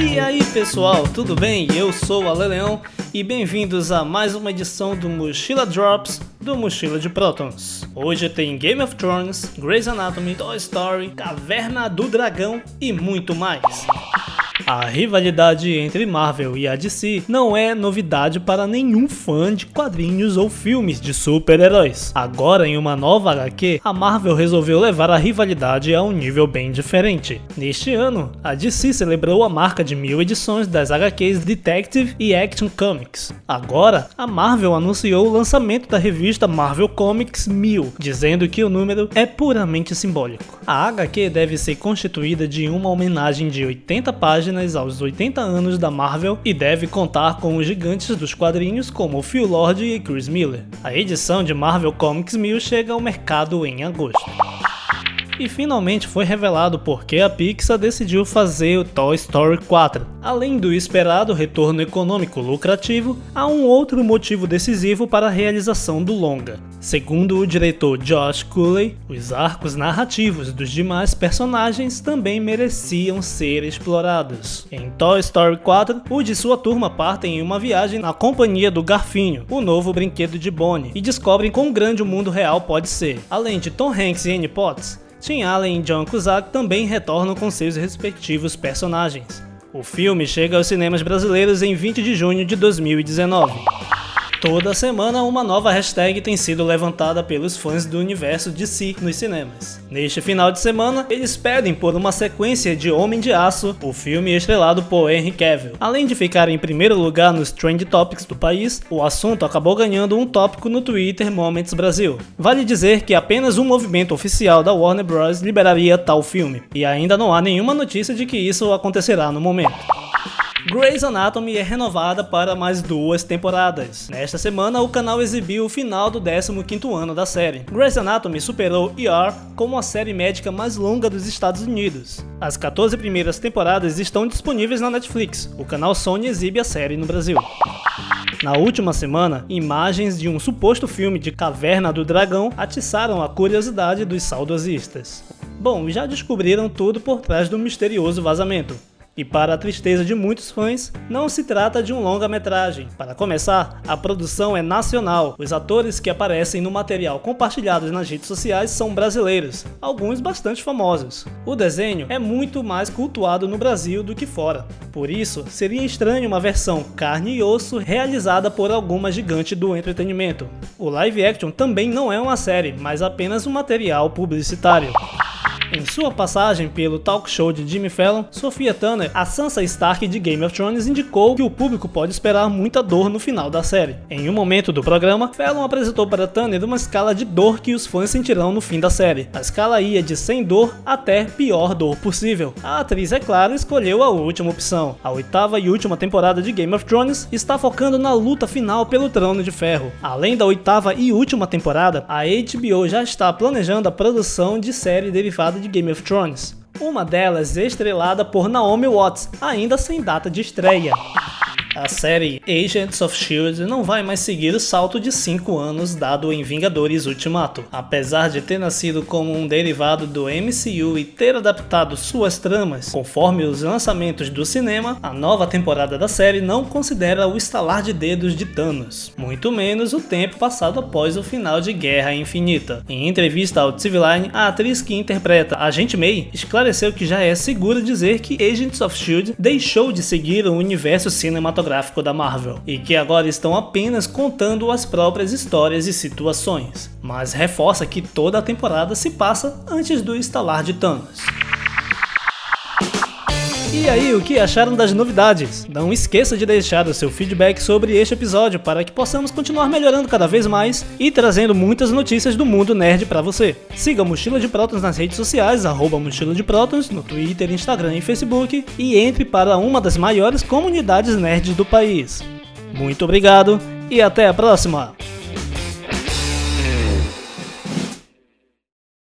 E aí pessoal, tudo bem? Eu sou o Ale Leão e bem-vindos a mais uma edição do Mochila Drops do Mochila de Protons. Hoje tem Game of Thrones, Grey's Anatomy, Toy Story, Caverna do Dragão e muito mais. A rivalidade entre Marvel e a DC não é novidade para nenhum fã de quadrinhos ou filmes de super-heróis. Agora, em uma nova HQ, a Marvel resolveu levar a rivalidade a um nível bem diferente. Neste ano, a DC celebrou a marca de mil edições das HQs Detective e Action Comics. Agora, a Marvel anunciou o lançamento da revista Marvel Comics 1000, dizendo que o número é puramente simbólico. A HQ deve ser constituída de uma homenagem de 80 páginas aos 80 anos da Marvel e deve contar com os gigantes dos quadrinhos como Phil Lord e Chris Miller. A edição de Marvel Comics 1000 chega ao mercado em agosto. E finalmente foi revelado por que a Pixar decidiu fazer o Toy Story 4. Além do esperado retorno econômico lucrativo, há um outro motivo decisivo para a realização do longa. Segundo o diretor Josh Cooley, os arcos narrativos dos demais personagens também mereciam ser explorados. Em Toy Story 4, Woody e sua turma partem em uma viagem na companhia do Garfinho, o novo brinquedo de Bonnie, e descobrem quão grande o mundo real pode ser. Além de Tom Hanks e Annie Potts, Tim Allen e John Cusack também retornam com seus respectivos personagens. O filme chega aos cinemas brasileiros em 20 de junho de 2019. Toda semana, uma nova hashtag tem sido levantada pelos fãs do universo de si nos cinemas. Neste final de semana, eles pedem por uma sequência de Homem de Aço, o filme estrelado por Henry Cavill. Além de ficar em primeiro lugar nos Trend Topics do país, o assunto acabou ganhando um tópico no Twitter Moments Brasil. Vale dizer que apenas um movimento oficial da Warner Bros. liberaria tal filme, e ainda não há nenhuma notícia de que isso acontecerá no momento. Grey's Anatomy é renovada para mais duas temporadas. Nesta semana, o canal exibiu o final do 15º ano da série. Grey's Anatomy superou ER como a série médica mais longa dos Estados Unidos. As 14 primeiras temporadas estão disponíveis na Netflix. O canal Sony exibe a série no Brasil. Na última semana, imagens de um suposto filme de Caverna do Dragão atiçaram a curiosidade dos saudosistas. Bom, já descobriram tudo por trás do misterioso vazamento. E para a tristeza de muitos fãs, não se trata de um longa-metragem. Para começar, a produção é nacional. Os atores que aparecem no material compartilhado nas redes sociais são brasileiros, alguns bastante famosos. O desenho é muito mais cultuado no Brasil do que fora. Por isso, seria estranho uma versão carne e osso realizada por alguma gigante do entretenimento. O live action também não é uma série, mas apenas um material publicitário. Em sua passagem pelo talk show de Jimmy Fallon, Sophia Turner, a Sansa Stark de Game of Thrones, indicou que o público pode esperar muita dor no final da série. Em um momento do programa, Fallon apresentou para Turner uma escala de dor que os fãs sentirão no fim da série. A escala ia de sem dor até pior dor possível. A atriz, é claro, escolheu a última opção. A oitava e última temporada de Game of Thrones está focando na luta final pelo Trono de Ferro. Além da oitava e última temporada, a HBO já está planejando a produção de série derivada de Game of Thrones. Uma delas estrelada por Naomi Watts, ainda sem data de estreia. A série Agents of S.H.I.E.L.D. não vai mais seguir o salto de 5 anos dado em Vingadores Ultimato. Apesar de ter nascido como um derivado do MCU e ter adaptado suas tramas conforme os lançamentos do cinema, a nova temporada da série não considera o estalar de dedos de Thanos, muito menos o tempo passado após o final de Guerra Infinita. Em entrevista ao TV Line, a atriz que interpreta Agente May esclareceu que já é seguro dizer que Agents of S.H.I.E.L.D. deixou de seguir o universo cinematográfico cinematográfico da Marvel, e que agora estão apenas contando as próprias histórias e situações, mas reforça que toda a temporada se passa antes do estalar de Thanos. E aí, o que acharam das novidades? Não esqueça de deixar o seu feedback sobre este episódio para que possamos continuar melhorando cada vez mais e trazendo muitas notícias do mundo nerd para você. Siga Mochila de Prótons nas redes sociais, arroba Mochila de Prótons, no Twitter, Instagram e Facebook, e entre para uma das maiores comunidades nerds do país. Muito obrigado e até a próxima!